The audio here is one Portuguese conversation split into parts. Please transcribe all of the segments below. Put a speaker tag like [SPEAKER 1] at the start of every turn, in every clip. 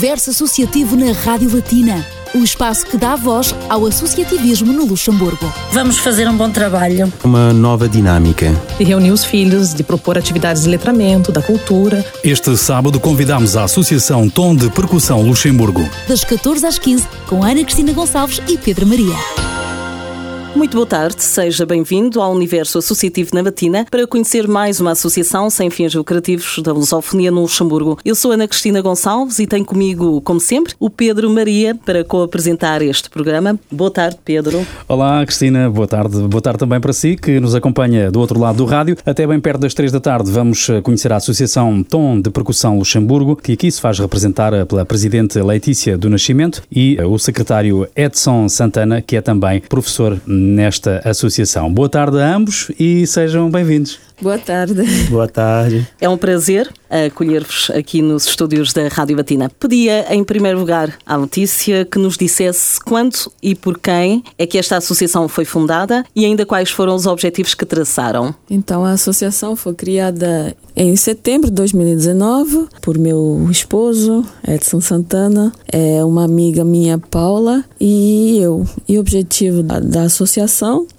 [SPEAKER 1] Universo Associativo na Rádio Latina, o espaço que dá voz ao associativismo no Luxemburgo.
[SPEAKER 2] Vamos fazer um bom trabalho.
[SPEAKER 3] Uma nova dinâmica.
[SPEAKER 4] De reunir os filhos, de propor atividades de letramento, da cultura.
[SPEAKER 5] Este sábado convidamos a Associação Tom de Percussão Luxemburgo.
[SPEAKER 1] Das 14 às 15, com Ana Cristina Gonçalves e Pedro Maria.
[SPEAKER 6] Muito boa tarde, seja bem-vindo ao Universo Associativo na Batina para conhecer mais uma associação sem fins lucrativos da lusofonia no Luxemburgo. Eu sou Ana Cristina Gonçalves e tenho comigo, como sempre, o Pedro Maria para co-apresentar este programa. Boa tarde, Pedro.
[SPEAKER 7] Olá, Cristina, boa tarde. Boa tarde também para si, que nos acompanha do outro lado do rádio. Até bem perto das três da tarde vamos eh, conhecer a Associação Tom de Percussão Luxemburgo, que aqui se faz representar eh, pela Presidente Letícia do Nascimento e eh, o Secretário Edson Santana, que é também professor nesta associação. Boa tarde a ambos e sejam bem-vindos.
[SPEAKER 8] Boa tarde.
[SPEAKER 3] Boa tarde.
[SPEAKER 6] É um prazer acolher-vos aqui nos estúdios da Rádio Batina. Pedia, em primeiro lugar, à Letícia que nos dissesse quando e por quem é que esta associação foi fundada e ainda quais foram os objetivos que traçaram.
[SPEAKER 8] Então, a associação foi criada em setembro de 2019 por meu esposo, Edson Santana, é uma amiga minha, Paula, e eu. E o objetivo da, da associação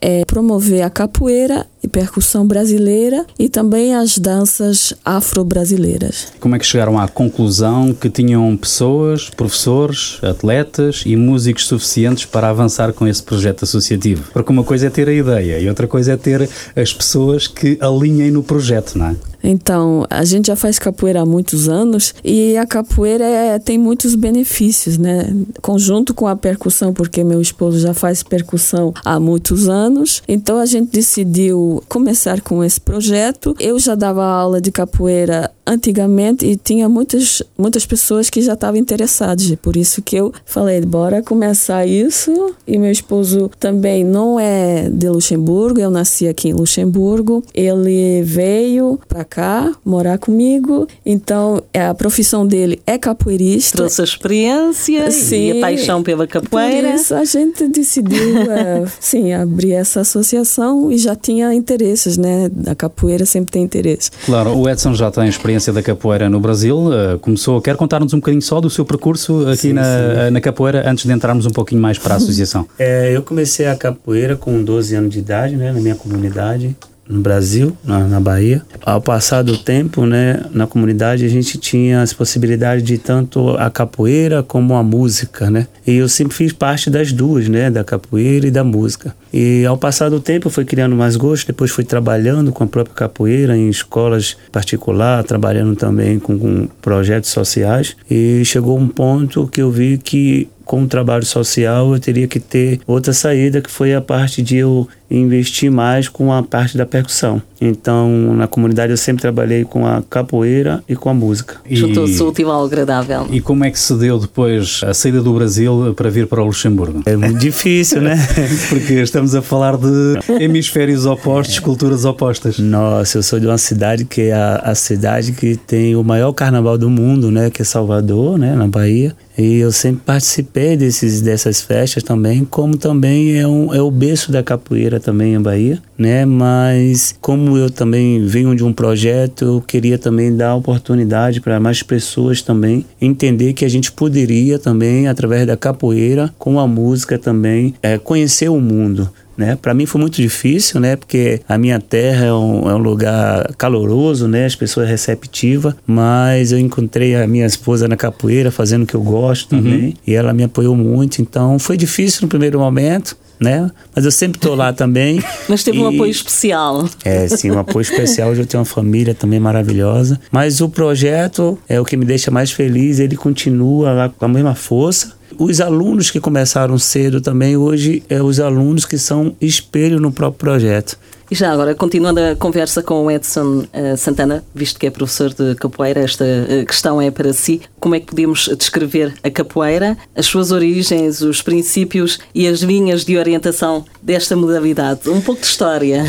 [SPEAKER 8] é promover a capoeira e percussão brasileira e também as danças afro-brasileiras.
[SPEAKER 7] Como é que chegaram à conclusão que tinham pessoas, professores, atletas e músicos suficientes para avançar com esse projeto associativo? Porque uma coisa é ter a ideia e outra coisa é ter as pessoas que alinhem no projeto, não é?
[SPEAKER 8] Então, a gente já faz capoeira há muitos anos e a capoeira é, tem muitos benefícios, né? Conjunto com a percussão, porque meu esposo já faz percussão há muitos anos. Então, a gente decidiu começar com esse projeto. Eu já dava aula de capoeira antigamente e tinha muitas, muitas pessoas que já estavam interessadas. Por isso que eu falei, bora começar isso. E meu esposo também não é de Luxemburgo, eu nasci aqui em Luxemburgo. Ele veio para cá morar comigo, então a profissão dele é capoeirista.
[SPEAKER 6] Trouxe a experiência sim, e a paixão pela capoeira.
[SPEAKER 8] Por isso a gente decidiu, é, sim, abrir essa associação e já tinha interesses, né? A capoeira sempre tem interesse.
[SPEAKER 7] Claro, o Edson já tem experiência experiência da capoeira no Brasil. Uh, começou, quer contar-nos um bocadinho só do seu percurso aqui sim, na, sim. na capoeira, antes de entrarmos um pouquinho mais para a associação?
[SPEAKER 3] É, eu comecei a capoeira com 12 anos de idade, né, na minha comunidade no Brasil, na, na, Bahia. Ao passar do tempo, né, na comunidade a gente tinha as possibilidades de tanto a capoeira como a música, né? E eu sempre fiz parte das duas, né, da capoeira e da música. E ao passar do tempo eu fui criando mais gosto, depois fui trabalhando com a própria capoeira em escolas particular, trabalhando também com, com projetos sociais. E chegou um ponto que eu vi que com o trabalho social eu teria que ter outra saída que foi a parte de eu investir mais com a parte da percussão. Então, na comunidade eu sempre trabalhei com a capoeira e com a música.
[SPEAKER 6] Juntou-se o útil ao agradável.
[SPEAKER 7] E como é que se deu depois a saída do Brasil para vir para o Luxemburgo?
[SPEAKER 3] É muito difícil, né?
[SPEAKER 7] Porque estamos a falar de hemisférios opostos, culturas opostas.
[SPEAKER 3] Nossa, eu sou de uma cidade que é a, a cidade que tem o maior carnaval do mundo, né? Que é Salvador, né? Na Bahia. E eu sempre participei desses, dessas festas também, como também é, um, é o berço da capoeira também em Bahia, né? Mas como eu também venho de um projeto, eu queria também dar oportunidade para mais pessoas também entender que a gente poderia também, através da capoeira, com a música também, é, conhecer o mundo. Né? Para mim foi muito difícil, né? Porque a minha terra é um, é um lugar caloroso, né? As pessoas receptivas, mas eu encontrei a minha esposa na capoeira fazendo o que eu gosto uhum. também, uhum. e ela me apoiou muito, então foi difícil no primeiro momento, né? Mas eu sempre estou lá também.
[SPEAKER 6] Mas teve e... um apoio especial.
[SPEAKER 3] É, sim, um apoio especial. Hoje eu tenho uma família também maravilhosa. Mas o projeto é o que me deixa mais feliz. Ele continua lá com a mesma força os alunos que começaram cedo também, hoje, é os alunos que são espelho no próprio projeto.
[SPEAKER 6] E já agora, continuando a conversa com o Edson uh, Santana, visto que é professor de capoeira, esta uh, questão é para si. Como é que podemos descrever a capoeira, as suas origens, os princípios e as linhas de orientação desta modalidade? Um pouco de história.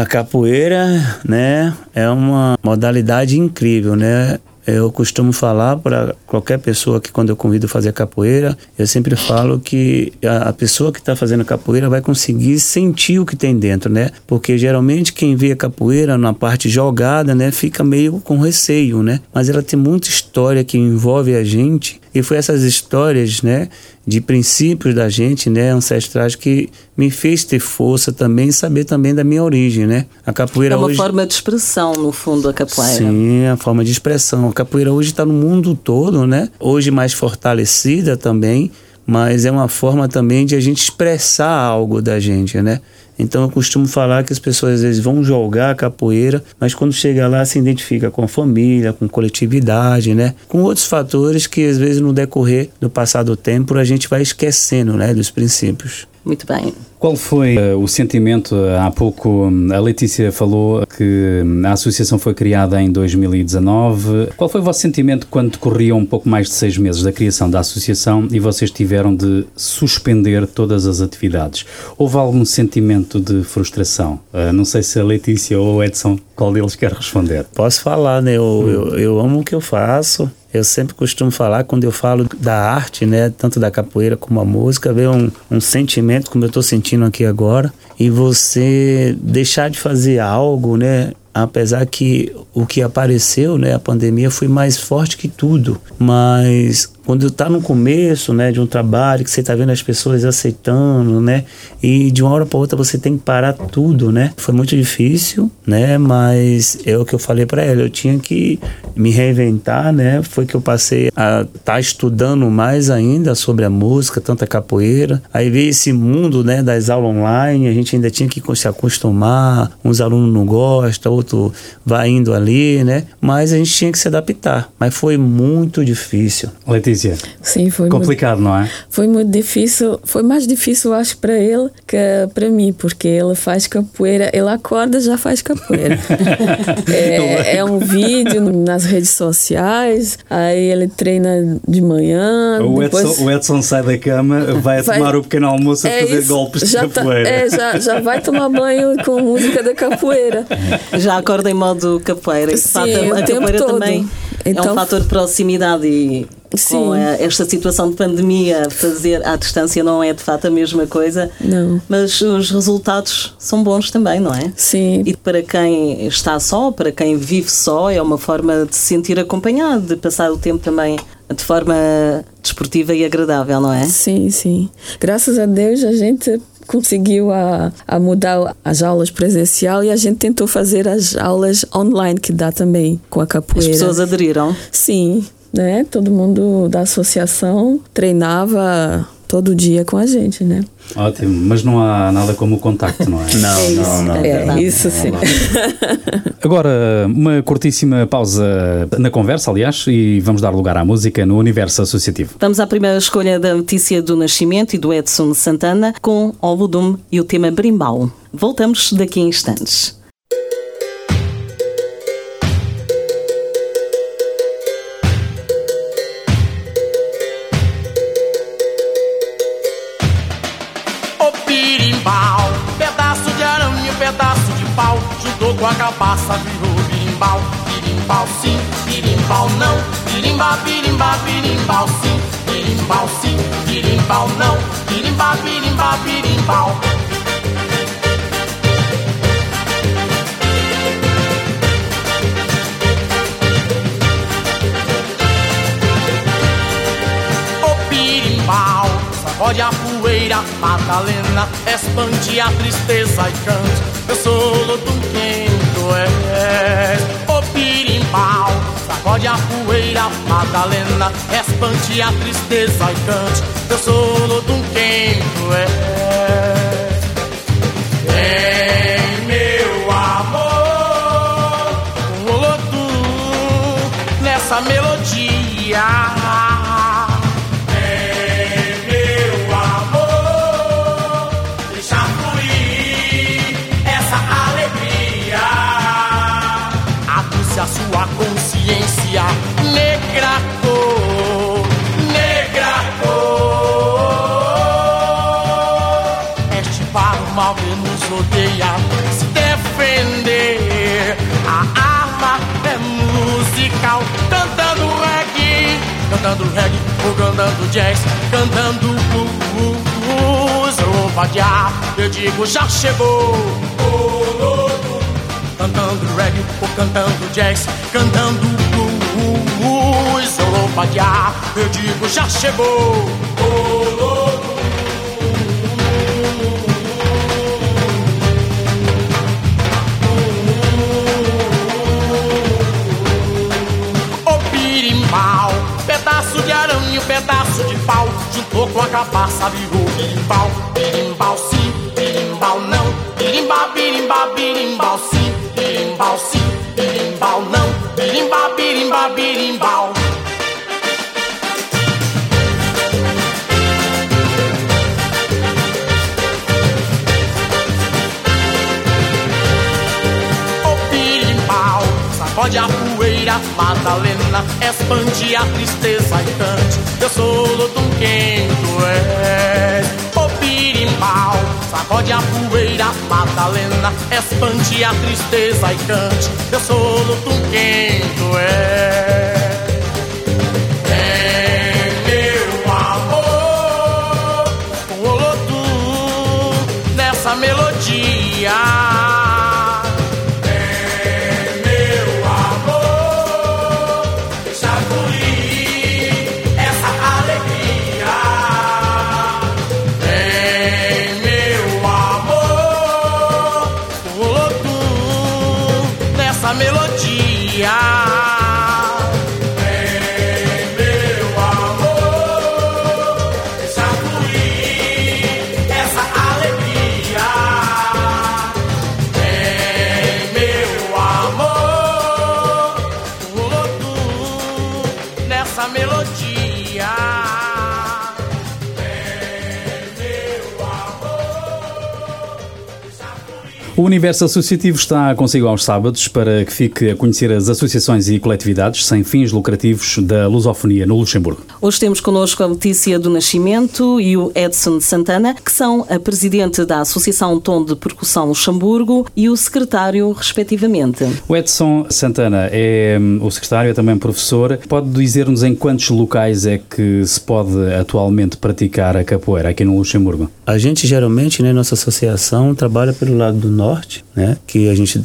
[SPEAKER 3] A capoeira, né, é uma modalidade incrível, né? Eu costumo falar para qualquer pessoa que quando eu convido a fazer capoeira, eu sempre falo que a, a pessoa que está fazendo capoeira vai conseguir sentir o que tem dentro, né? Porque geralmente quem vê a capoeira na parte jogada, né, fica meio com receio, né? Mas ela tem muita história que envolve a gente e foi essas histórias, né, de princípios da gente, né, ancestrais que me fez ter força também, saber também da minha origem, né?
[SPEAKER 6] A capoeira é uma hoje... forma de expressão, no fundo, a capoeira.
[SPEAKER 3] Sim, é a forma de expressão. A capoeira hoje está no mundo todo, né? Hoje mais fortalecida também, mas é uma forma também de a gente expressar algo da gente, né? Então eu costumo falar que as pessoas às vezes vão jogar a capoeira, mas quando chega lá se identifica com a família, com coletividade, né? Com outros fatores que às vezes no decorrer do passado do tempo a gente vai esquecendo, né, dos princípios.
[SPEAKER 6] Muito bem.
[SPEAKER 7] Qual foi uh, o sentimento? Há pouco a Letícia falou que a associação foi criada em 2019. Qual foi o vosso sentimento quando decorriam um pouco mais de seis meses da criação da associação e vocês tiveram de suspender todas as atividades? Houve algum sentimento de frustração? Uh, não sei se a Letícia ou o Edson, qual deles quer responder?
[SPEAKER 3] Posso falar, né? Eu, hum. eu, eu amo o que eu faço. Eu sempre costumo falar, quando eu falo da arte, né, tanto da capoeira como a música, ver um, um sentimento como eu estou sentindo aqui agora, e você deixar de fazer algo, né, apesar que o que apareceu, né, a pandemia foi mais forte que tudo, mas quando está no começo, né, de um trabalho que você está vendo as pessoas aceitando, né, e de uma hora para outra você tem que parar tudo, né, foi muito difícil, né, mas é o que eu falei para ela, eu tinha que me reinventar, né, foi que eu passei a estar tá estudando mais ainda sobre a música, tanta capoeira, aí veio esse mundo, né, das aulas online, a gente ainda tinha que se acostumar, uns alunos não gostam, outro vai indo ali, né, mas a gente tinha que se adaptar, mas foi muito difícil.
[SPEAKER 7] Letícia, Patrícia?
[SPEAKER 8] Sim, foi
[SPEAKER 7] complicado,
[SPEAKER 8] muito,
[SPEAKER 7] não é?
[SPEAKER 8] Foi muito difícil, foi mais difícil, acho, para ele que para mim, porque ele faz capoeira, ele acorda já faz capoeira. é, é, um vídeo nas redes sociais, aí ele treina de manhã.
[SPEAKER 7] O, depois... Edson, o Edson sai da cama, vai, vai tomar o pequeno almoço é a fazer isso, golpes de tá- capoeira.
[SPEAKER 8] Tá, é, já, já vai tomar banho com música da capoeira.
[SPEAKER 6] Já acorda em modo capoeira.
[SPEAKER 8] Sim, fato, a, a capoeira
[SPEAKER 6] todo. também então, é um então fator de proximidade e Sim. com esta situação de pandemia, fazer à distância não é de fato a mesma coisa.
[SPEAKER 8] Não.
[SPEAKER 6] Mas os resultados são bons também, não é?
[SPEAKER 8] Sim.
[SPEAKER 6] E para quem está só, para quem vive só, é uma forma de se sentir acompanhado, de passar o tempo também de forma desportiva e agradável, não é?
[SPEAKER 8] Sim, sim. Graças a Deus a gente conseguiu a, a mudar as aulas presencial e a gente tentou fazer as aulas online que dá também com a capoeira.
[SPEAKER 6] As pessoas aderiram?
[SPEAKER 8] Sim, né? Todo mundo da associação treinava todo dia com a gente, né?
[SPEAKER 7] Ótimo, mas não há nada como o contacto, não é?
[SPEAKER 3] não, é não, não.
[SPEAKER 8] É, não, isso sim.
[SPEAKER 7] Agora, uma curtíssima pausa na conversa, aliás, e vamos dar lugar à música no universo associativo.
[SPEAKER 6] Vamos à primeira escolha da notícia do nascimento e do Edson Santana com O Volume e o tema Brimbal. Voltamos daqui a instantes.
[SPEAKER 9] Com a cabaça virou birimbau, birimbau sim, birimbau não, birimba, birimba, birimbau sim, birimbau sim, birimbau não, birimba, birimba, birimbau. O birimbau sacode a poeira, Madalena, expande a tristeza e cante. Eu sou Lotunquim és o pirimbau. Sacode a poeira, Madalena, espante a tristeza e cante. Eu sou um quem tu és. Em meu amor, um olodum nessa melodia. Cantando reggae, ou cantando jazz, cantando blues, ou vadiar, eu digo já chegou. Cantando reggae, ou cantando jazz, cantando blues, ou vadiar, eu digo já chegou. Juntou com a cabaça, virou birimbau, birimbau sim, birimbau não, birimba, birimba, birimbau poeira, Madalena, expande a tristeza e cante. Eu sou Lodum quem tu és, o pirimbau. Sacode a poeira, Madalena, expande a tristeza e cante. Eu sou Lodum quem tu és. O
[SPEAKER 7] Universo Associativo está consigo aos sábados para que fique a conhecer as associações e coletividades sem fins lucrativos da lusofonia no Luxemburgo.
[SPEAKER 6] Hoje temos connosco a Letícia do Nascimento e o Edson Santana, que são a presidente da Associação Tom de Percussão Luxemburgo e o secretário, respectivamente.
[SPEAKER 7] O Edson Santana é hum, o secretário, é também professor. Pode dizer-nos em quantos locais é que se pode atualmente praticar a capoeira aqui no Luxemburgo?
[SPEAKER 3] A gente geralmente, né, nossa associação trabalha pelo lado do norte, né, que a gente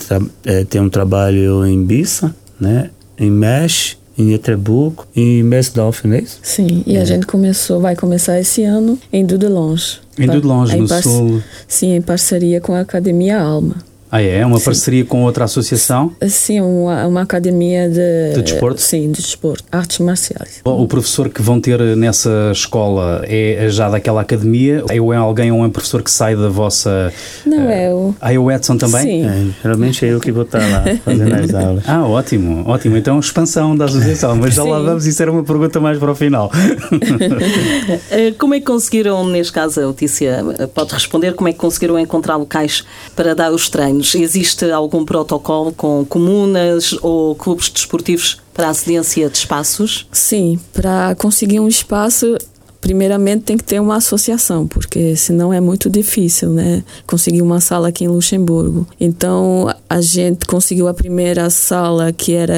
[SPEAKER 3] é, tem um trabalho em Bissa, né, em Mesh, em Etrebuco em Mesdorf, não é isso?
[SPEAKER 8] Sim, e é. a gente começou, vai começar esse ano em Dudelange.
[SPEAKER 7] Em Dudelange, no sul?
[SPEAKER 8] Sim, em parceria com a Academia Alma.
[SPEAKER 7] Ah, é? Uma sim. parceria com outra associação?
[SPEAKER 8] Sim, uma, uma academia de...
[SPEAKER 7] De desporto?
[SPEAKER 8] Sim, de desporto, artes marciais.
[SPEAKER 7] O professor que vão ter nessa escola é já daquela academia? Ou é alguém ou é um professor que sai da vossa...
[SPEAKER 8] Não, uh, é o...
[SPEAKER 7] Ah, é o Edson também?
[SPEAKER 8] Sim.
[SPEAKER 3] É, geralmente é eu que vou estar lá fazendo as aulas.
[SPEAKER 7] Ah, ótimo, ótimo. Então, expansão da associação. Mas já sim. lá vamos, isso era uma pergunta mais para o final.
[SPEAKER 6] Eh, como é que conseguiram, neste caso, a Letícia pode responder, como é que conseguiram encontrar locais para dar os treinos? Anos. Existe algum protocolo com comunas ou clubes desportivos para a cedência de espaços?
[SPEAKER 8] Sim, para conseguir um espaço primeiramente tem que ter uma associação, porque senão é muito difícil, né? Conseguir uma sala aqui em Luxemburgo. Então a gente conseguiu a primeira sala que era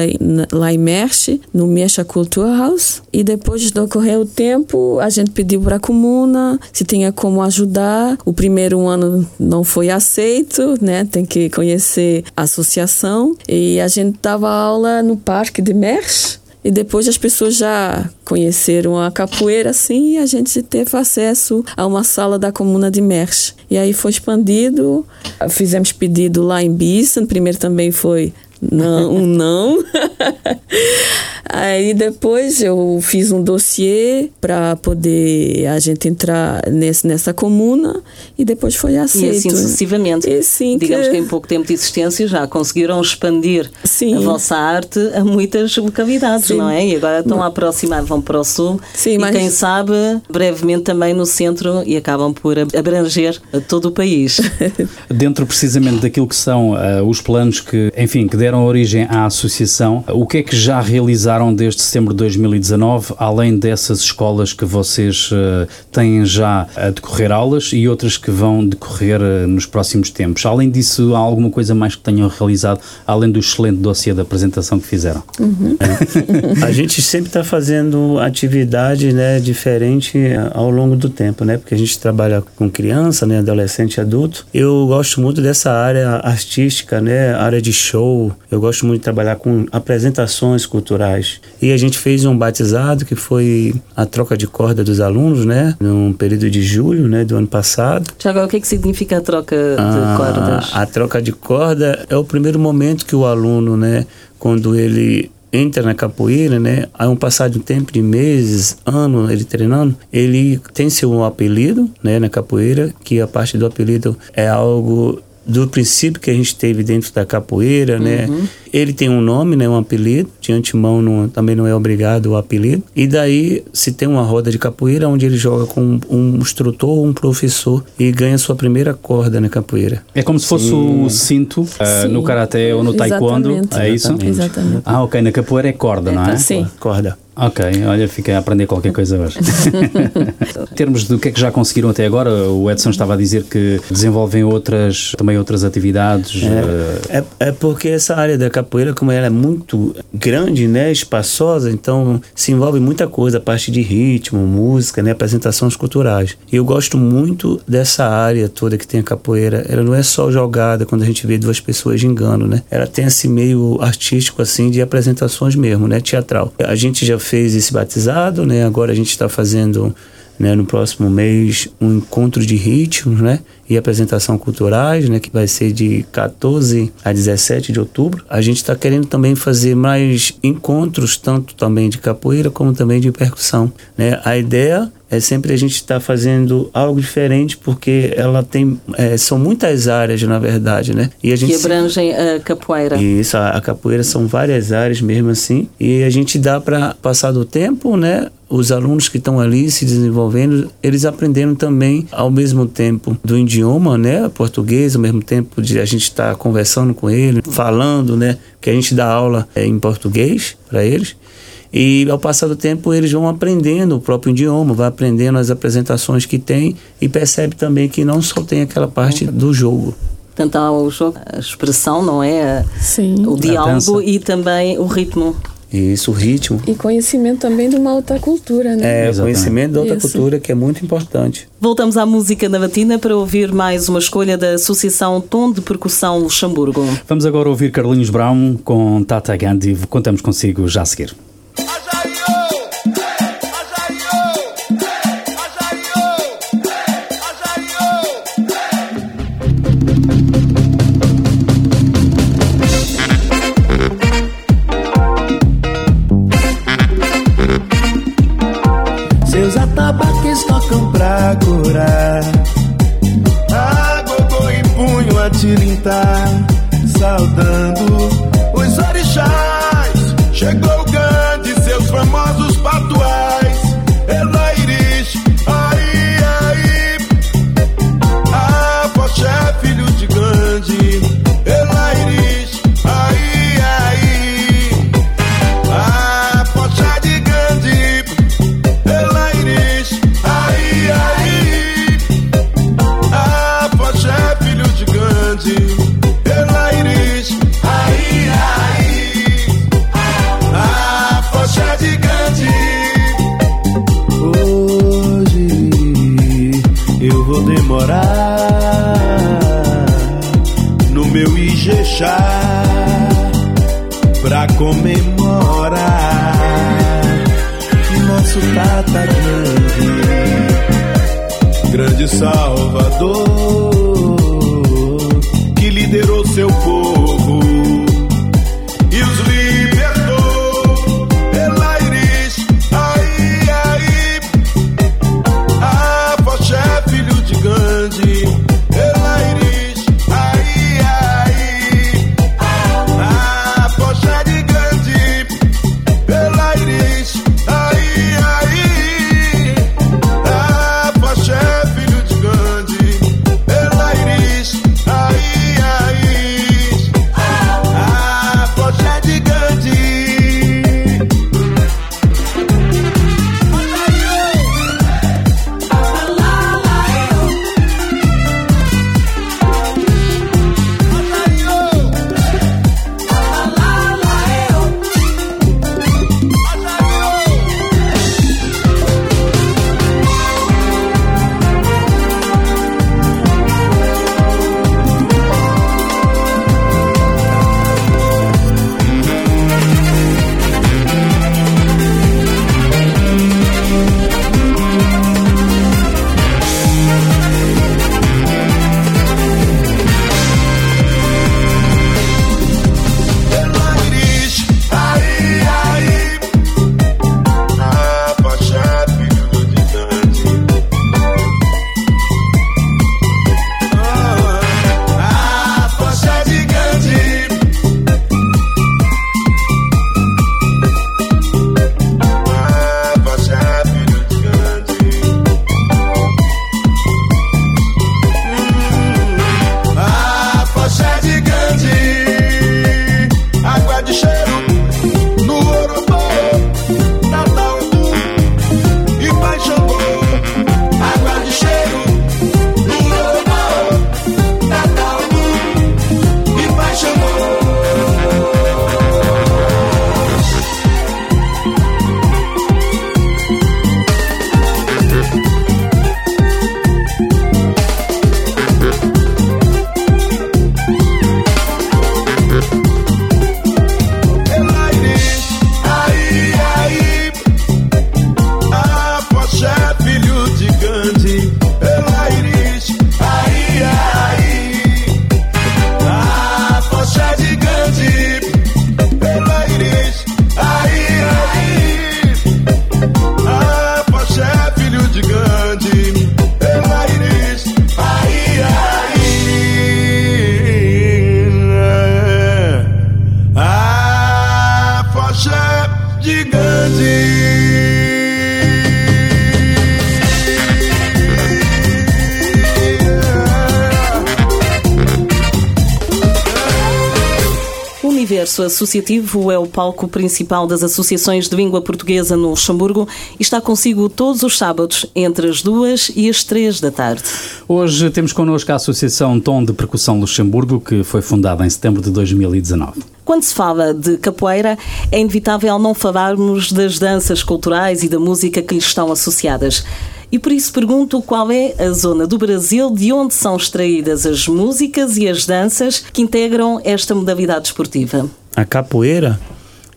[SPEAKER 8] lá em Merche, no Mecha Kulturhaus, e depois de ocorrer o tempo, a gente pediu para a comuna se tinha como ajudar. O primeiro ano não foi aceito, né? Tem que conhecer a associação e a gente dava aula no Parque de Merche e depois as pessoas já conheceram a capoeira assim e a gente teve acesso a uma sala da comuna de Merch. E aí foi expandido, fizemos pedido lá em Bissen, primeiro também foi não, um não. Aí depois eu fiz um dossiê para poder a gente entrar nesse, nessa comuna e depois foi aceito.
[SPEAKER 6] E assim sucessivamente.
[SPEAKER 8] E sim
[SPEAKER 6] Digamos que... que em pouco tempo de existência já conseguiram expandir
[SPEAKER 8] sim.
[SPEAKER 6] a vossa arte a muitas localidades, sim. não é? E agora estão a aproximar, vão para o sul
[SPEAKER 8] sim,
[SPEAKER 6] e
[SPEAKER 8] mas...
[SPEAKER 6] quem sabe brevemente também no centro e acabam por abranger todo o país.
[SPEAKER 7] Dentro precisamente daquilo que são uh, os planos que, enfim, que deram origem à associação, o que é que já realizaram
[SPEAKER 10] desde setembro de 2019, além dessas escolas que vocês uh, têm já a decorrer aulas e outras que vão decorrer uh, nos próximos tempos. Além disso, há alguma coisa mais que tenham realizado, além do excelente dossiê da apresentação que fizeram?
[SPEAKER 3] Uhum. A gente sempre está fazendo atividade né, diferente ao longo do tempo, né? Porque a gente trabalha com criança, né, adolescente e adulto. Eu gosto muito dessa área artística, né, área de show. Eu gosto muito de trabalhar com apresentações culturais. E a gente fez um batizado que foi a troca de corda dos alunos, né, num período de julho, né, do ano passado.
[SPEAKER 6] Tiago, o que, que significa a troca de ah, cordas?
[SPEAKER 3] A troca de corda é o primeiro momento que o aluno, né, quando ele entra na capoeira, né? Há um passado de tempo de meses, ano ele treinando, ele tem seu apelido, né, na capoeira, que a parte do apelido é algo do princípio que a gente teve dentro da capoeira, né? uhum. né? Ele tem um nome, né? Um apelido. De antemão não, também não é obrigado o apelido. E daí se tem uma roda de capoeira onde ele joga com um instrutor ou um professor e ganha sua primeira corda na capoeira.
[SPEAKER 10] É como se fosse Sim. o cinto uh, no karatê ou no taikondo.
[SPEAKER 8] Exatamente.
[SPEAKER 10] É isso?
[SPEAKER 8] Exatamente.
[SPEAKER 10] Ah, ok. Na capoeira é corda, não é?
[SPEAKER 8] Sim.
[SPEAKER 3] Corda.
[SPEAKER 10] Ok, olha, fiquei a aprender qualquer coisa hoje. em termos do que é que já conseguiram até agora, o Edson estava a dizer que desenvolvem outras, também outras atividades.
[SPEAKER 3] É, uh... é, é, porque essa área da capoeira, como ela é muito grande, né, espaçosa, então se envolve muita coisa, a parte de ritmo, música, né, apresentações culturais. E eu gosto muito dessa área toda que tem a capoeira. Ela não é só jogada quando a gente vê duas pessoas de engano, né? Ela tem esse meio artístico assim de apresentações mesmo, né, teatral. A gente já fez esse batizado, né? Agora a gente está fazendo né, no próximo mês um encontro de ritmos, né? E apresentação culturais, né? Que vai ser de 14 a 17 de outubro. A gente está querendo também fazer mais encontros, tanto também de capoeira como também de percussão, né? A ideia é sempre a gente estar tá fazendo algo diferente porque ela tem é, são muitas áreas na verdade né
[SPEAKER 6] e a gente que abrangem a capoeira
[SPEAKER 3] isso a, a capoeira são várias áreas mesmo assim e a gente dá para passar do tempo né os alunos que estão ali se desenvolvendo, eles aprenderam também ao mesmo tempo do idioma, né, português, ao mesmo tempo de a gente estar tá conversando com ele, falando, né, que a gente dá aula é, em português para eles. E ao passar do tempo eles vão aprendendo o próprio idioma, vai aprendendo as apresentações que tem e percebe também que não só tem aquela parte do jogo.
[SPEAKER 6] Tanto jogo, a expressão, não é?
[SPEAKER 8] Sim.
[SPEAKER 6] O diálogo e também o ritmo.
[SPEAKER 3] Isso, o ritmo.
[SPEAKER 8] E conhecimento também de uma outra cultura,
[SPEAKER 3] né? É, Exatamente. conhecimento de outra Isso. cultura que é muito importante.
[SPEAKER 6] Voltamos à música na batina para ouvir mais uma escolha da Associação Tom de Percussão Luxemburgo.
[SPEAKER 10] Vamos agora ouvir Carlinhos Brown com Tata Gandhi. Contamos consigo já a seguir. está saudando.
[SPEAKER 6] Universo Associativo é o palco principal das associações de língua portuguesa no Luxemburgo e está consigo todos os sábados, entre as duas e as três da tarde.
[SPEAKER 7] Hoje temos connosco a Associação Tom de Percussão Luxemburgo, que foi fundada em setembro de 2019.
[SPEAKER 6] Quando se fala de capoeira, é inevitável não falarmos das danças culturais e da música que lhes estão associadas. E por isso pergunto qual é a zona do Brasil de onde são extraídas as músicas e as danças que integram esta modalidade esportiva.
[SPEAKER 3] A capoeira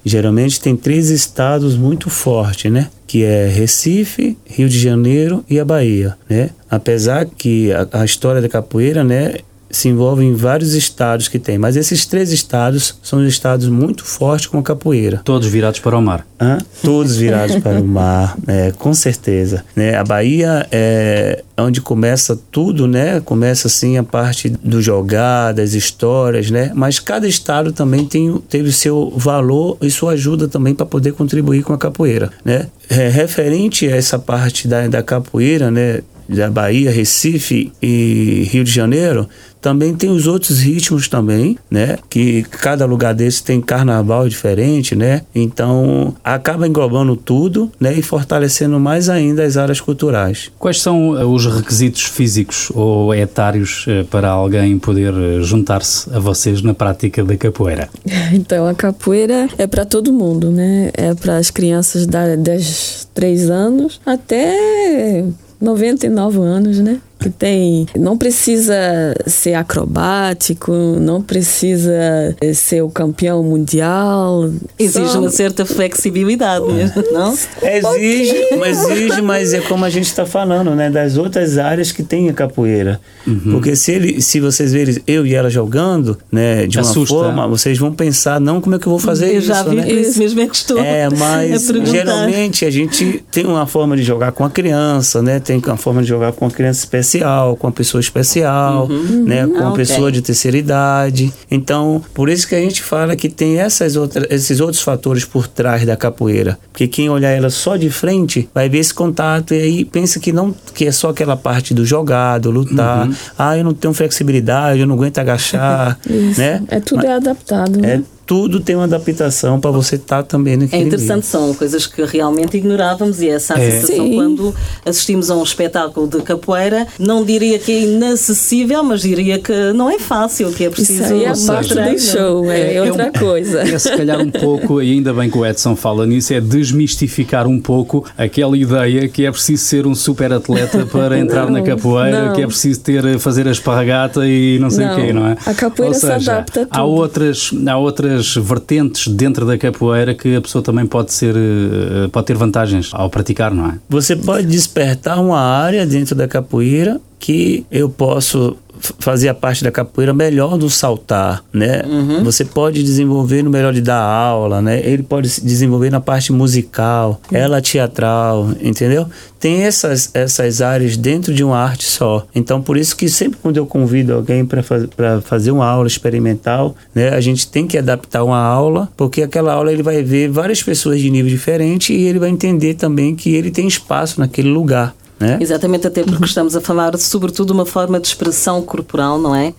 [SPEAKER 3] geralmente tem três estados muito fortes, né? Que é Recife, Rio de Janeiro e a Bahia, né? Apesar que a, a história da capoeira, né, se envolve em vários estados que tem, mas esses três estados são estados muito fortes com a capoeira.
[SPEAKER 7] Todos virados para o mar.
[SPEAKER 3] Hã? Todos virados para o mar, é, com certeza. Né? A Bahia é onde começa tudo, né? Começa assim a parte do jogar, das histórias, né? Mas cada estado também tem, teve seu valor e sua ajuda também para poder contribuir com a capoeira, né? É, referente a essa parte da, da capoeira, né? da Bahia, Recife e Rio de Janeiro, também tem os outros ritmos também, né? Que cada lugar desse tem carnaval diferente, né? Então acaba englobando tudo, né? E fortalecendo mais ainda as áreas culturais.
[SPEAKER 7] Quais são eh, os requisitos físicos ou etários eh, para alguém poder eh, juntar-se a vocês na prática da capoeira?
[SPEAKER 8] Então a capoeira é para todo mundo, né? É para as crianças de 10, 3 anos até 99 anos, né? Que tem. Não precisa ser acrobático, não precisa eh, ser o campeão mundial.
[SPEAKER 6] Exige só... uma certa flexibilidade mesmo, não?
[SPEAKER 3] Exige, mas exige, mas é como a gente está falando, né? Das outras áreas que tem a capoeira. Uhum. Porque se, ele, se vocês verem eu e ela jogando, né, de uma Assusta. forma, vocês vão pensar, não, como é que eu vou fazer eu isso?
[SPEAKER 6] Eu já vi
[SPEAKER 3] né?
[SPEAKER 6] isso mesmo é costume.
[SPEAKER 3] É, mas geralmente a gente tem uma forma de jogar com a criança, né? Tem uma forma de jogar com a criança especial especial, com uma pessoa especial, uhum, né, com uma okay. pessoa de terceira idade. Então, por isso que a gente fala que tem essas outras, esses outros fatores por trás da capoeira. Porque quem olhar ela só de frente vai ver esse contato e aí pensa que não que é só aquela parte do jogado, lutar. Uhum. Ah, eu não tenho flexibilidade, eu não aguento agachar, né?
[SPEAKER 8] É tudo
[SPEAKER 3] Mas,
[SPEAKER 8] é adaptado, né?
[SPEAKER 3] É, tudo tem uma adaptação para você estar tá também naquele
[SPEAKER 6] É interessante, meio. são coisas que realmente ignorávamos e essa é. sensação quando assistimos a um espetáculo de capoeira, não diria que é inacessível, mas diria que não é fácil, que é preciso... Isso
[SPEAKER 8] aí é parte do show, é, é, é outra é, coisa.
[SPEAKER 7] É se calhar um pouco, e ainda bem que o Edson fala nisso, é desmistificar um pouco aquela ideia que é preciso ser um super atleta para entrar não, na capoeira, não. que é preciso ter, fazer a esparragata e não sei o quê, não é?
[SPEAKER 8] A capoeira seja, se adapta a tudo.
[SPEAKER 7] Há outras, há outras outras vertentes dentro da capoeira que a pessoa também pode ser eh, pode ter vantagens ao praticar, não é?
[SPEAKER 3] Você pode despertar uma área dentro da capoeira que eu posso fazer a parte da capoeira melhor do saltar, né? Uhum. Você pode desenvolver no melhor de dar aula, né? Ele pode se desenvolver na parte musical, uhum. ela teatral, entendeu? Tem essas, essas áreas dentro de uma arte só. Então, por isso que sempre quando eu convido alguém para faz, fazer uma aula experimental, né? A gente tem que adaptar uma aula, porque aquela aula ele vai ver várias pessoas de nível diferente e ele vai entender também que ele tem espaço naquele lugar. Né?
[SPEAKER 6] Exatamente, até porque estamos a falar sobretudo de uma forma de expressão corporal, não é?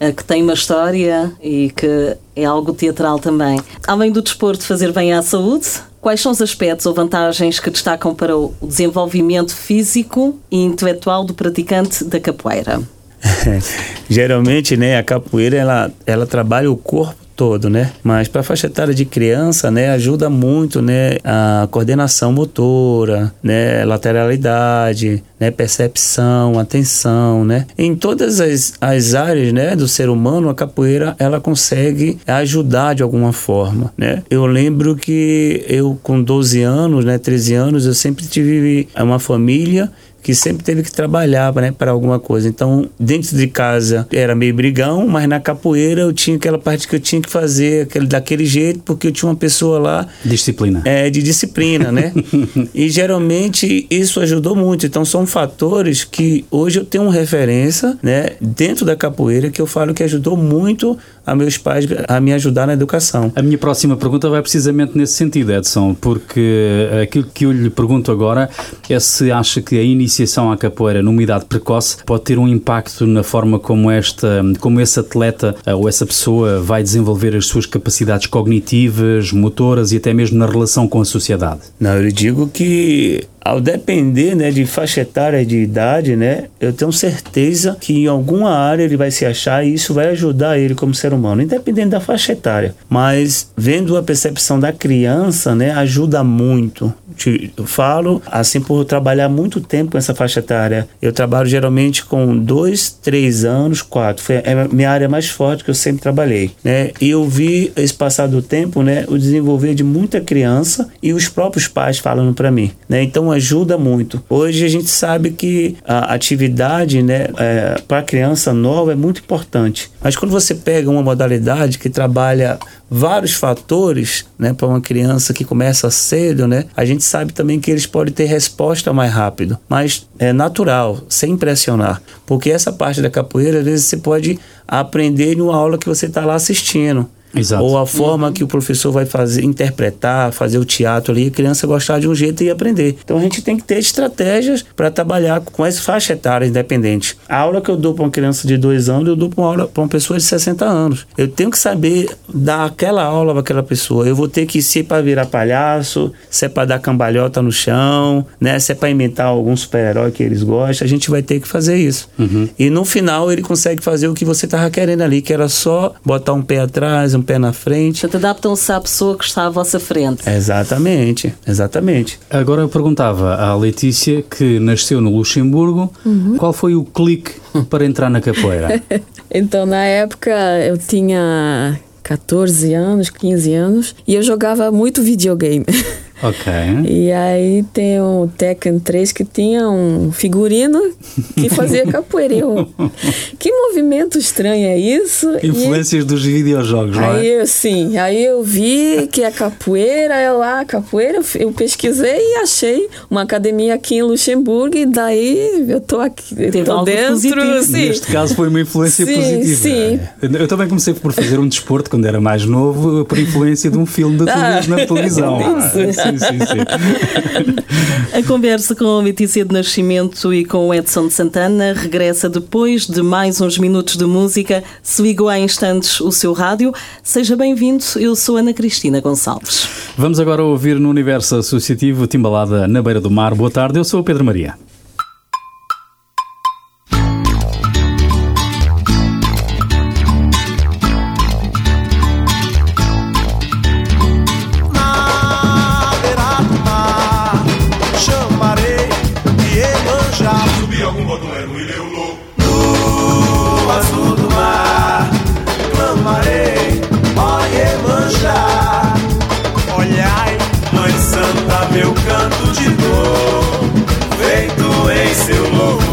[SPEAKER 6] Eh, que tem uma história e que é algo teatral também. Além do desporto fazer bem à saúde, quais são os aspectos ou vantagens que destacam para o desenvolvimento físico e intelectual do praticante da capoeira?
[SPEAKER 3] Geralmente, né, a capoeira ela, ela trabalha o corpo todo, né? Mas para a faixa etária de criança, né, ajuda muito, né, a coordenação motora, né, lateralidade, né, percepção, atenção, né? Em todas as, as áreas, né, do ser humano, a capoeira ela consegue ajudar de alguma forma, né? Eu lembro que eu com 12 anos, né, 13 anos, eu sempre tive uma família que sempre teve que trabalhar né, para alguma coisa. Então, dentro de casa era meio brigão, mas na capoeira eu tinha aquela parte que eu tinha que fazer aquele, daquele jeito, porque eu tinha uma pessoa lá.
[SPEAKER 7] Disciplina.
[SPEAKER 3] É, de disciplina, né? e geralmente isso ajudou muito. Então, são fatores que hoje eu tenho uma referência, né, dentro da capoeira, que eu falo que ajudou muito a meus pais a me ajudar na educação.
[SPEAKER 7] A minha próxima pergunta vai precisamente nesse sentido, Edson, porque aquilo que eu lhe pergunto agora é se acha que a iniciativa iniciação à capoeira numa idade precoce pode ter um impacto na forma como esta, como esse atleta eh, ou essa pessoa vai desenvolver as suas capacidades cognitivas, motoras e até mesmo na relação com a sociedade?
[SPEAKER 3] Não, eu digo que ao depender né, de faixa etária de idade, né, eu tenho certeza que em alguma área ele vai se achar e isso vai ajudar ele como ser humano, independente da faixa etária. Mas vendo a percepção da criança, né, ajuda muito. Eu falo assim por trabalhar muito tempo com essa faixa etária. Eu trabalho geralmente com dois, três anos, quatro. Foi a minha área mais forte que eu sempre trabalhei, né? E eu vi esse passar do tempo, né, o desenvolver de muita criança e os próprios pais falando para mim, né? Então ajuda muito. Hoje a gente sabe que a atividade, né, é, para criança nova é muito importante. Mas quando você pega uma modalidade que trabalha vários fatores, né, para uma criança que começa cedo, né, a gente sabe também que eles podem ter resposta mais rápido, mas é natural, sem pressionar, porque essa parte da capoeira às vezes você pode aprender em uma aula que você está lá assistindo. Exato. Ou a forma que o professor vai fazer, interpretar, fazer o teatro ali, a criança gostar de um jeito e aprender. Então a gente tem que ter estratégias para trabalhar com as faixas etárias independentes. A aula que eu dou para uma criança de dois anos, eu dou para uma, aula, para uma pessoa de 60 anos. Eu tenho que saber dar aquela aula para aquela pessoa. Eu vou ter que ser para virar palhaço, se é para dar cambalhota no chão, né? se é para inventar algum super-herói que eles gostam, a gente vai ter que fazer isso. Uhum. E no final ele consegue fazer o que você estava querendo ali, que era só botar um pé atrás, um pé na frente.
[SPEAKER 6] Portanto, adaptam-se à pessoa que está à vossa frente.
[SPEAKER 3] Exatamente, exatamente.
[SPEAKER 7] Agora eu perguntava à Letícia, que nasceu no Luxemburgo, uhum. qual foi o clique para entrar na capoeira?
[SPEAKER 8] então, na época, eu tinha 14 anos, 15 anos, e eu jogava muito videogame.
[SPEAKER 7] Ok.
[SPEAKER 8] E aí tem o Tekken 3 que tinha um figurino que fazia capoeira. Eu, que movimento estranho é isso?
[SPEAKER 7] Influências e, dos videojogos, não
[SPEAKER 8] aí, é? Sim, aí eu vi que a capoeira, eu lá, capoeira, eu pesquisei e achei uma academia aqui em Luxemburgo e daí eu tô aqui, Teve tô dentro. Sim.
[SPEAKER 7] Neste caso foi uma influência
[SPEAKER 8] sim,
[SPEAKER 7] positiva.
[SPEAKER 8] Sim.
[SPEAKER 7] Eu também comecei por fazer um desporto quando era mais novo, por influência de um filme de ah, na televisão. Isso sim, sim, sim.
[SPEAKER 6] A conversa com a Letícia de Nascimento e com o Edson de Santana regressa depois de mais uns minutos de música. Se ligou há instantes o seu rádio, seja bem-vindo. Eu sou Ana Cristina Gonçalves.
[SPEAKER 7] Vamos agora ouvir no Universo Associativo Timbalada na Beira do Mar. Boa tarde, eu sou o Pedro Maria.
[SPEAKER 11] feito em seu
[SPEAKER 6] louvor.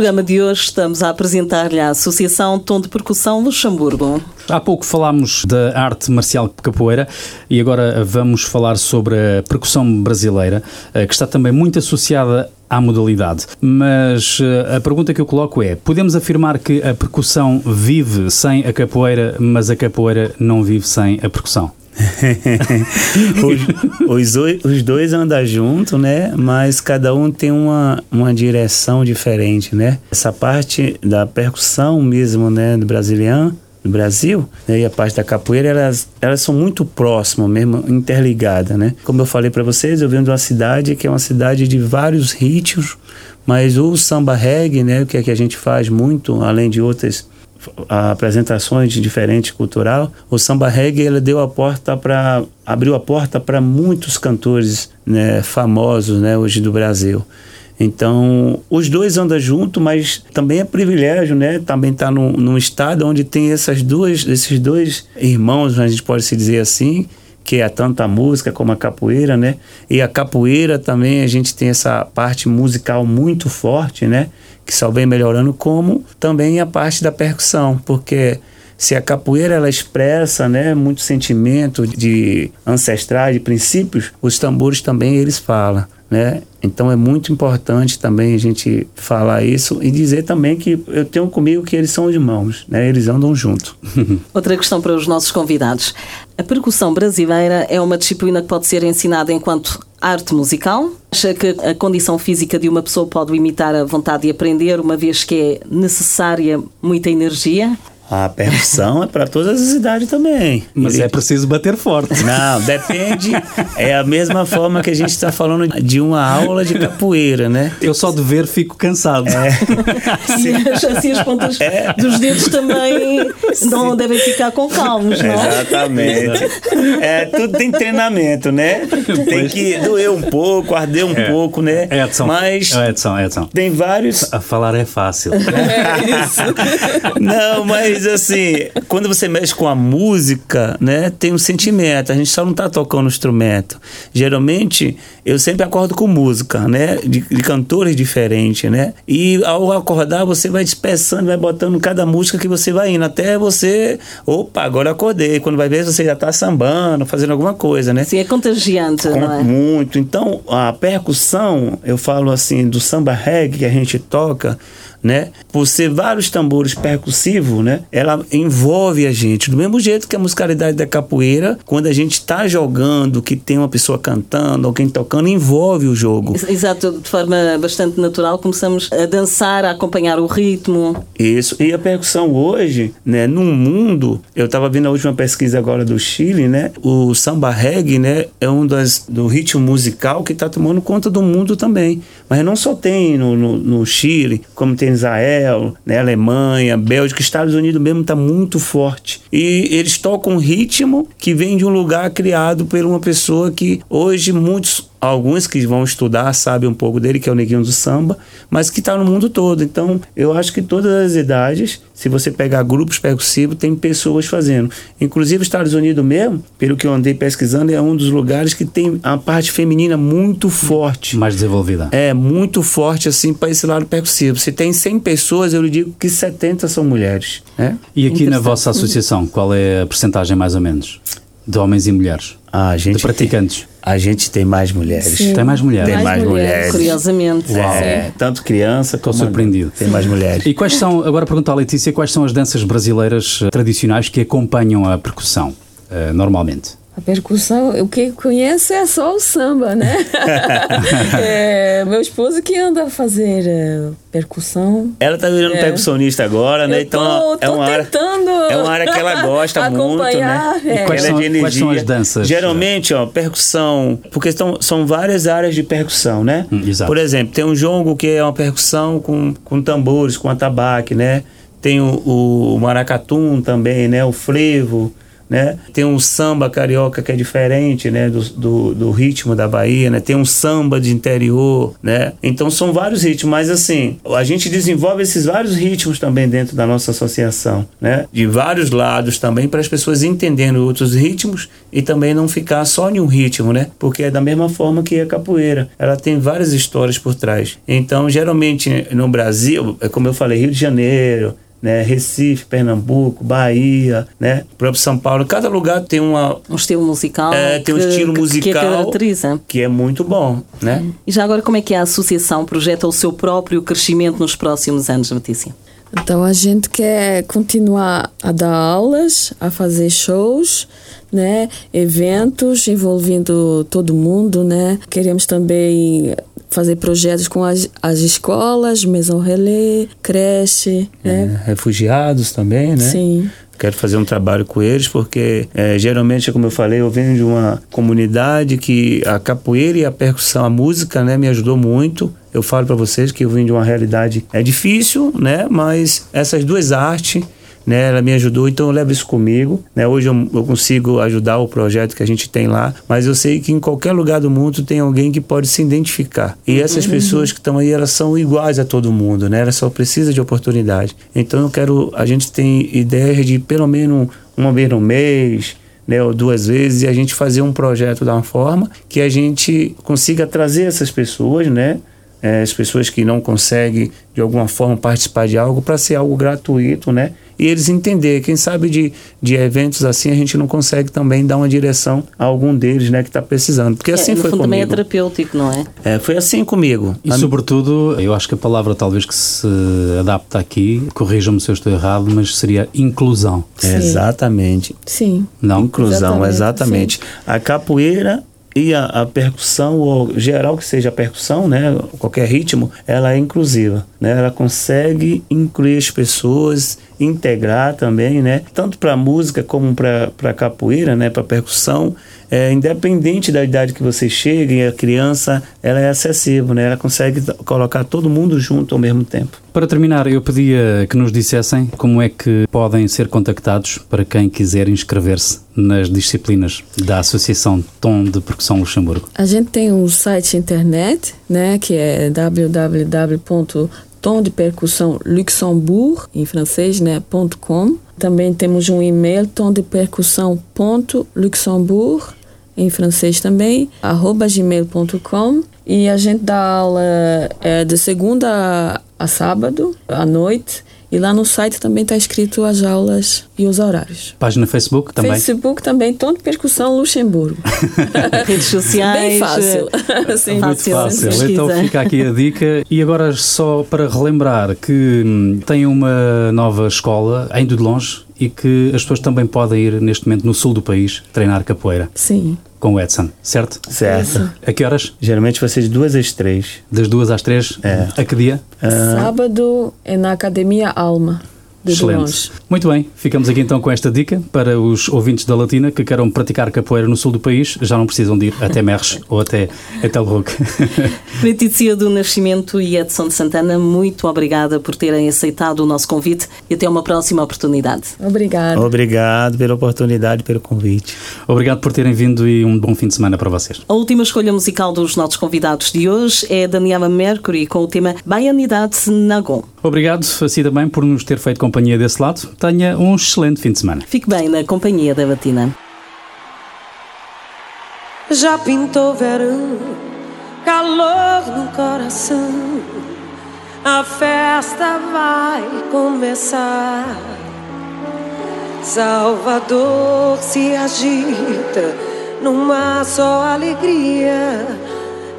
[SPEAKER 6] Programa de hoje estamos a apresentar-lhe a Associação Tom de Percussão Luxemburgo.
[SPEAKER 7] Há pouco falámos da arte marcial capoeira e agora vamos falar sobre a percussão brasileira, eh, que está também muito associada à modalidade. Mas eh, a pergunta que eu coloco é: podemos afirmar que a percussão vive sem a capoeira, mas a capoeira não vive sem a percussão?
[SPEAKER 3] os, os, os, dois andam junto, né? Mas cada um tem uma, uma direção diferente, né? Essa parte da percussão mesmo, né? Do brasiliano, do Brasil, né? e a parte da capoeira, elas, elas são muito próximas mesmo, interligadas, né? Como eu falei para vocês, eu venho de uma cidade que é uma cidade de vários ritmos, mas o samba reggae, né? Que é que a gente faz muito, além de outras apresentações de diferente cultural, o samba reggae ele deu a porta para abriu a porta para muitos cantores né, famosos né, hoje do Brasil. Então, os dois andam junto, mas também é privilégio, né? Também estar tá num, num estado onde tem essas duas, esses dois irmãos, a gente pode se dizer assim, que é tanto a música como a capoeira, né? E a capoeira também a gente tem essa parte musical muito forte, né? Que só vem melhorando, como também a parte da percussão, porque se a capoeira ela expressa né, muito sentimento de ancestrais, de princípios, os tambores também eles falam. Né? Então é muito importante também a gente falar isso e dizer também que eu tenho comigo que eles são irmãos, né? Eles andam junto.
[SPEAKER 6] Outra questão para os nossos convidados. A percussão brasileira é uma disciplina que pode ser ensinada enquanto arte musical? Acha que a condição física de uma pessoa pode limitar a vontade de aprender, uma vez que é necessária muita energia?
[SPEAKER 3] A percussão é para todas as idades também.
[SPEAKER 7] Mas Ele... é preciso bater forte.
[SPEAKER 3] Não, depende. É a mesma forma que a gente está falando de uma aula de capoeira, né?
[SPEAKER 7] Eu só de ver fico cansado. É.
[SPEAKER 6] e as, assim, as pontas é. dos dedos também não devem ficar com calmos, não
[SPEAKER 3] é? Exatamente. É, tudo tem treinamento, né? Tem que doer um pouco, arder um é. pouco, né?
[SPEAKER 7] É, Edson.
[SPEAKER 3] Mas
[SPEAKER 7] é, Edson, Edson.
[SPEAKER 3] tem vários...
[SPEAKER 7] A falar é fácil.
[SPEAKER 3] É isso. Não, mas mas assim, quando você mexe com a música, né, tem um sentimento. A gente só não tá tocando instrumento. Geralmente, eu sempre acordo com música, né, de, de cantores diferentes, né? E ao acordar, você vai dispersando, vai botando cada música que você vai indo, até você, opa, agora acordei. Quando vai ver, você já tá sambando, fazendo alguma coisa, né?
[SPEAKER 6] Sim, é contagiante, com, não é?
[SPEAKER 3] Muito. Então, a percussão, eu falo assim, do samba reggae que a gente toca, né? Por ser vários tambores percussivos, né? Ela envolve a gente. Do mesmo jeito que a musicalidade da capoeira, quando a gente está jogando, que tem uma pessoa cantando, alguém tocando, envolve o jogo.
[SPEAKER 6] Exato, de forma bastante natural, começamos a dançar, a acompanhar o ritmo.
[SPEAKER 3] Isso. E a percussão hoje, né? No mundo, eu estava vendo a última pesquisa agora do Chile, né? O samba reggae, né? É um das, do ritmo musical que está tomando conta do mundo também. Mas não só tem no, no, no Chile, como tem Israel, né, Alemanha, Bélgica, Estados Unidos mesmo está muito forte. E eles tocam um ritmo que vem de um lugar criado por uma pessoa que hoje muitos alguns que vão estudar sabem um pouco dele, que é o Neguinho do Samba, mas que está no mundo todo. Então, eu acho que todas as idades, se você pegar grupos percussivos, tem pessoas fazendo. Inclusive, os Estados Unidos mesmo, pelo que eu andei pesquisando, é um dos lugares que tem a parte feminina muito forte.
[SPEAKER 7] Mais desenvolvida.
[SPEAKER 3] É, muito forte, assim, para esse lado percussivo. Se tem 100 pessoas, eu lhe digo que 70 são mulheres. Né?
[SPEAKER 7] E aqui na vossa associação, qual é a percentagem mais ou menos? De homens e mulheres?
[SPEAKER 3] Ah, gente
[SPEAKER 7] de praticantes.
[SPEAKER 3] A gente tem mais mulheres.
[SPEAKER 7] Sim. Tem mais mulheres.
[SPEAKER 3] Tem mais, mais mulheres.
[SPEAKER 6] Curiosamente.
[SPEAKER 3] Uau. É, tanto criança
[SPEAKER 7] Estou surpreendido.
[SPEAKER 3] Tem mais mulheres.
[SPEAKER 7] E quais são, agora pergunto à Letícia, quais são as danças brasileiras eh, tradicionais que acompanham a percussão, uh, normalmente?
[SPEAKER 8] A percussão, o que conheço é só o samba, né? é, meu esposo que anda a fazer uh, percussão.
[SPEAKER 3] Ela tá virando é. percussionista agora, né?
[SPEAKER 8] Eu então tô, é uma
[SPEAKER 3] tentando área, é uma área que ela gosta muito, né?
[SPEAKER 7] É. Quais, são, quais, são, as danças?
[SPEAKER 3] Geralmente, ó, percussão, porque são, são várias áreas de percussão, né?
[SPEAKER 7] Hum, exato.
[SPEAKER 3] Por exemplo, tem um jongo que é uma percussão com, com tambores, com atabaque, né? Tem o, o maracatum também, né? O frevo né? Tem um samba carioca que é diferente, né? Do, do, do, ritmo da Bahia, né? Tem um samba de interior, né? Então são vários ritmos, mas assim, a gente desenvolve esses vários ritmos também dentro da nossa associação, né? De vários lados também para as pessoas entenderem outros ritmos e também não ficar só em um ritmo, né? Porque é da mesma forma que a capoeira, ela tem várias histórias por trás. Então, geralmente no Brasil, é como eu falei, Rio de Janeiro, né? Recife, Pernambuco, Bahia, né? O próprio São Paulo. Cada lugar tem uma
[SPEAKER 6] um estilo musical.
[SPEAKER 3] É, tem um
[SPEAKER 6] que,
[SPEAKER 3] estilo musical
[SPEAKER 6] que caracteriza.
[SPEAKER 3] Que é muito bom, né?
[SPEAKER 6] E já agora como é que a associação projeta o seu próprio crescimento nos próximos anos, Letícia?
[SPEAKER 8] Então a gente quer continuar a dar aulas, a fazer shows, né, eventos envolvendo todo mundo, né. Queremos também fazer projetos com as, as escolas, Maison Relais, creche, né?
[SPEAKER 3] É, refugiados também, né?
[SPEAKER 8] Sim
[SPEAKER 3] quero fazer um trabalho com eles, porque é, geralmente, como eu falei, eu venho de uma comunidade que a capoeira e a percussão, a música, né, me ajudou muito. Eu falo para vocês que eu vim de uma realidade é difícil, né, mas essas duas artes né? Ela me ajudou, então eu levo isso comigo, né? Hoje eu, eu, consigo ajudar o projeto que a gente tem lá, mas eu sei que em qualquer lugar do mundo tem alguém que pode se identificar. E essas uhum. pessoas que estão aí, elas são iguais a todo mundo, né? Elas só precisam de oportunidade. Então eu quero, a gente tem ideia de pelo menos uma vez no mês, né, ou duas vezes, e a gente fazer um projeto da uma forma que a gente consiga trazer essas pessoas, né? É, as pessoas que não conseguem de alguma forma participar de algo para ser algo gratuito, né? E eles entender. Quem sabe de, de eventos assim a gente não consegue também dar uma direção a algum deles, né, que está precisando. Porque
[SPEAKER 6] é,
[SPEAKER 3] assim foi comigo.
[SPEAKER 6] também é terapêutico, não é?
[SPEAKER 3] É, foi assim comigo.
[SPEAKER 7] E a sobretudo, eu acho que a palavra talvez que se adapta aqui, corrijam-me se eu estou errado, mas seria inclusão.
[SPEAKER 3] Sim. Exatamente.
[SPEAKER 8] Sim.
[SPEAKER 3] Não? Inclusão, exatamente. exatamente. A capoeira e a, a, percussão, ou geral que seja a percussão, né, qualquer ritmo, ela é inclusiva, né, ela consegue incluir as pessoas, integrar também, né, tanto para música como para capoeira, né, para percussão, é, independente da idade que você chegue, a criança ela é acessível, né? ela consegue colocar todo mundo junto ao mesmo tempo.
[SPEAKER 7] Para terminar, eu pedia que nos dissessem como é que podem ser contactados para quem quiser inscrever-se nas disciplinas da Associação Tom de Percussão Luxemburgo.
[SPEAKER 8] A gente tem um site internet, né, que é www tom de percussão Luxembourg, em francês, né, .com. Também temos um e-mail, tom de em francês também, arroba gmail.com. E a gente dá aula é, de segunda a sábado, à noite. E lá no site também está escrito as aulas e os horários.
[SPEAKER 7] Página Facebook também?
[SPEAKER 8] Facebook também, Tom de Percussão Luxemburgo.
[SPEAKER 6] Redes sociais.
[SPEAKER 8] Bem fácil.
[SPEAKER 7] Sim, muito fácil. fácil. Então fica aqui a dica. E agora só para relembrar que hum, tem uma nova escola, ainda de longe, e que as pessoas também podem ir neste momento no sul do país treinar capoeira.
[SPEAKER 8] Sim.
[SPEAKER 7] Com o Edson, certo?
[SPEAKER 3] Certo.
[SPEAKER 7] A que horas?
[SPEAKER 3] Geralmente vai ser de duas às três.
[SPEAKER 7] Das duas às três?
[SPEAKER 3] É.
[SPEAKER 7] A que dia?
[SPEAKER 8] Sábado é na Academia Alma de
[SPEAKER 7] Excelente. Muito bem, ficamos aqui então com esta dica para os ouvintes da Latina que queiram praticar capoeira no sul do país, já não precisam de ir até Merres ou até Telroque.
[SPEAKER 6] Letícia do Nascimento e Edson de Santana, muito obrigada por terem aceitado o nosso convite e até uma próxima oportunidade.
[SPEAKER 8] Obrigado.
[SPEAKER 3] Obrigado pela oportunidade, pelo convite.
[SPEAKER 7] Obrigado por terem vindo e um bom fim de semana para vocês.
[SPEAKER 6] A última escolha musical dos nossos convidados de hoje é Daniela Mercury com o tema Baianidade Nagon.
[SPEAKER 7] Obrigado, assim também, por nos ter feito companhia desse lado. Tenha um excelente fim de semana.
[SPEAKER 6] Fique bem na companhia da Batina.
[SPEAKER 11] Já pintou verão, calor no coração. A festa vai começar. Salvador se agita numa só alegria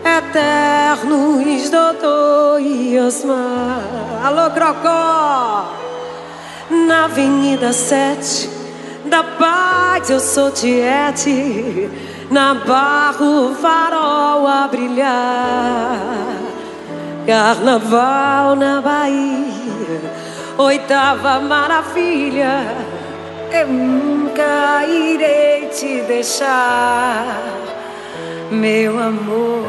[SPEAKER 11] eternos Dodô e Osmar. Alô, Crocó! Na Avenida 7 da Paz eu sou Tiete, na Barro Farol a brilhar. Carnaval na Bahia, oitava maravilha. Eu nunca irei te deixar meu amor.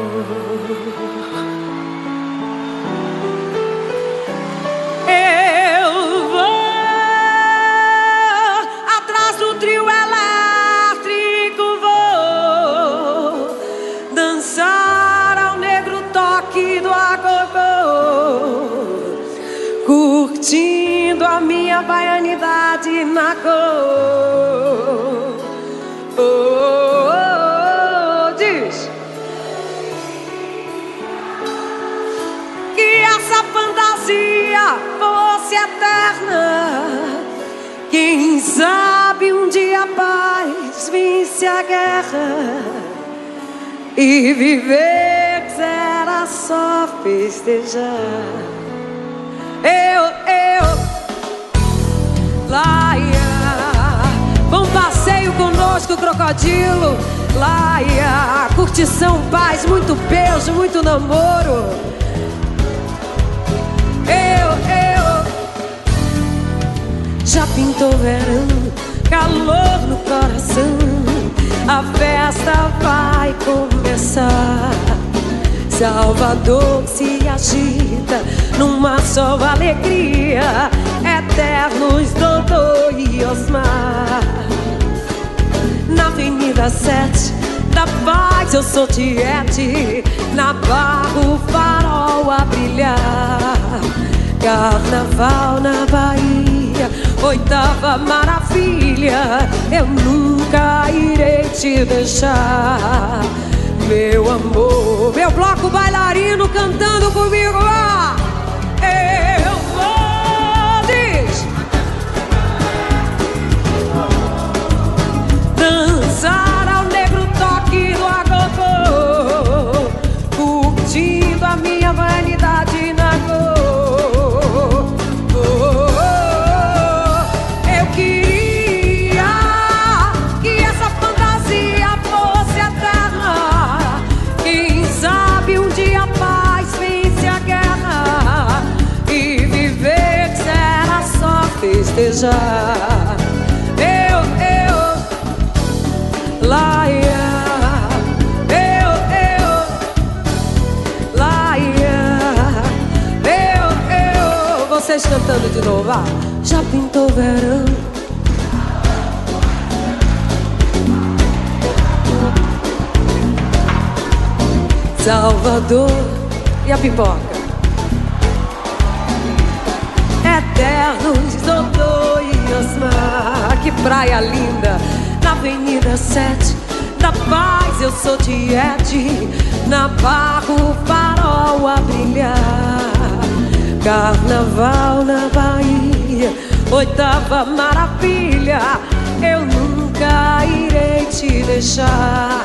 [SPEAKER 11] Eu vou atrás do trio elétrico, vou dançar ao negro toque do agogô, curtindo a minha baianidade na cor. Oh, oh, oh. Fosse eterna. Quem sabe um dia a paz vence a guerra e viver será só festejar. Eu, eu, laia, bom passeio conosco, crocodilo. Laia, curtição, paz, muito beijo, muito namoro. Eu, eu, já pintou verão, calor no coração. A festa vai começar. Salvador se agita numa só alegria. Eternos Dodô e Osmar. Na Avenida 7 da Paz eu sou Tiete. Na Barra o farol a brilhar. Carnaval na Bahia, oitava maravilha. Eu nunca irei te deixar. Meu amor, meu bloco bailarino cantando comigo. Ah, Eu, eu, laia, eu, eu, laia, eu, eu. Vocês cantando de novo, ah. Já pintou verão. Salvador e a pipoca. Eternos Dodô e Osmar. Que praia linda, na Avenida 7 da Paz eu sou Tiete. Na Barra o farol a brilhar. Carnaval na Bahia, oitava maravilha. Eu nunca irei te deixar,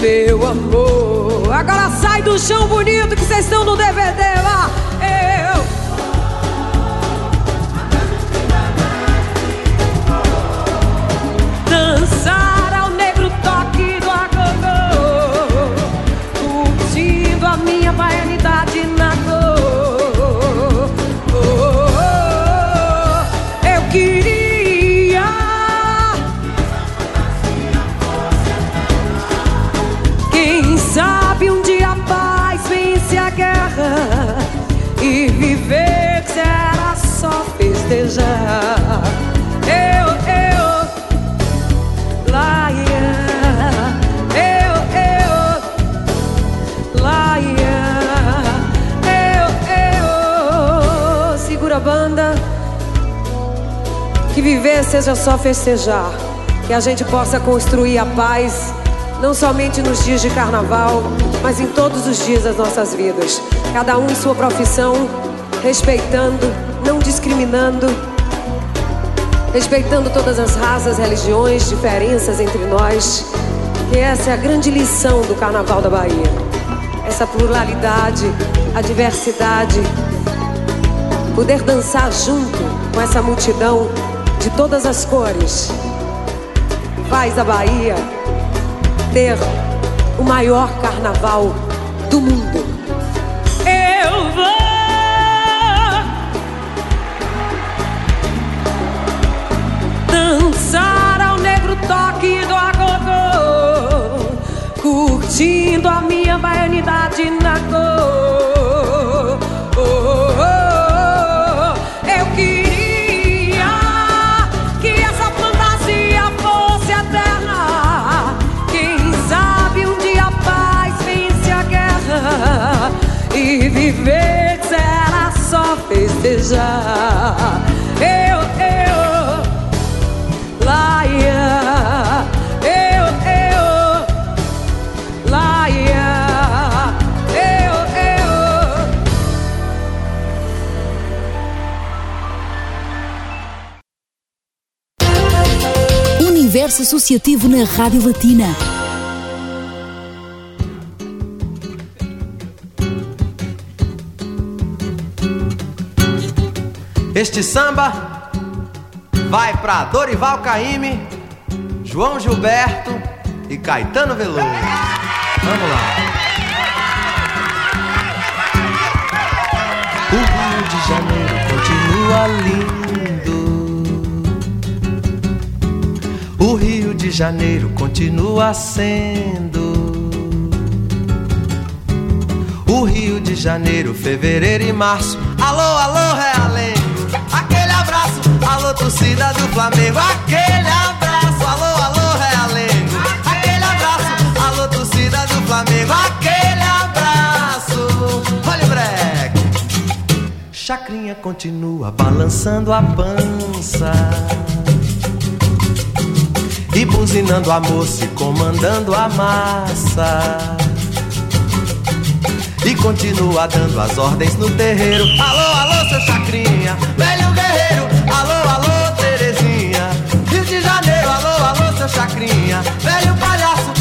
[SPEAKER 11] meu amor. Agora sai do chão bonito que vocês estão no DVD lá. Eu dançar ao viver seja só festejar, que a gente possa construir a paz, não somente nos dias de carnaval, mas em todos os dias das nossas vidas. Cada um em sua profissão, respeitando, não discriminando respeitando todas as raças, religiões, diferenças entre nós. Que essa é a grande lição do Carnaval da Bahia. Essa pluralidade, a diversidade, poder dançar junto com essa multidão de todas as cores, faz a Bahia ter o maior carnaval do mundo. Eu vou dançar ao negro toque do agogô, curtindo a minha baianidade na cor. precisar. Eu, eu, Laia. Eu, eu, Laia. Eu, eu.
[SPEAKER 1] Universo Associativo na Rádio Latina
[SPEAKER 10] Este samba vai para Dorival Caime, João Gilberto e Caetano Veloso. Vamos lá. O Rio de Janeiro continua lindo. O Rio de Janeiro continua sendo. O Rio de Janeiro, fevereiro e março. Alô, alô, Realengo. Torcida do Flamengo. Aquele abraço, alô, alô, Realengo. Aquele abraço, alô, torcida do Flamengo. Aquele abraço. Olha o breque. Chacrinha continua balançando a pança. E buzinando a moça e comandando a massa. E continua dando as ordens no terreiro. Alô, alô, seu Chacrinha, velho guerreiro. Alô, Chacrinha, velho palhaço.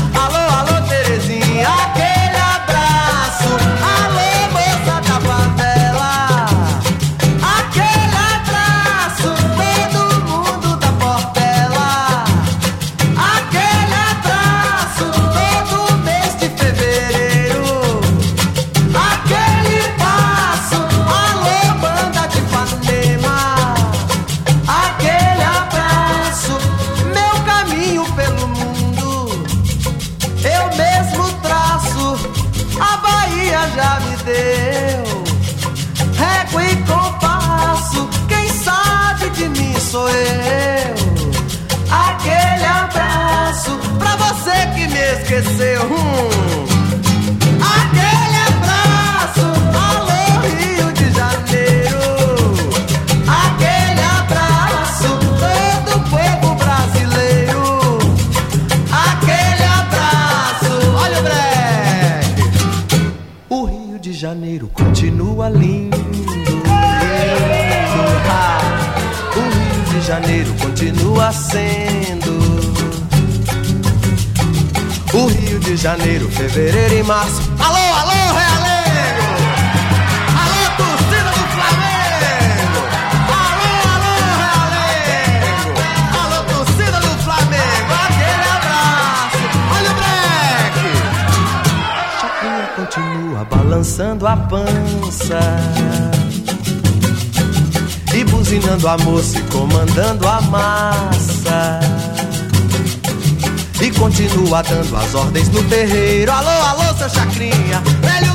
[SPEAKER 10] Janeiro continua lindo. lindo. Ah, o Rio de Janeiro continua sendo. O Rio de Janeiro, fevereiro e março. Alô, balançando a pança. E buzinando a moça e comandando a massa. E continua dando as ordens no terreiro. Alô, alô, seu Chacrinha, velho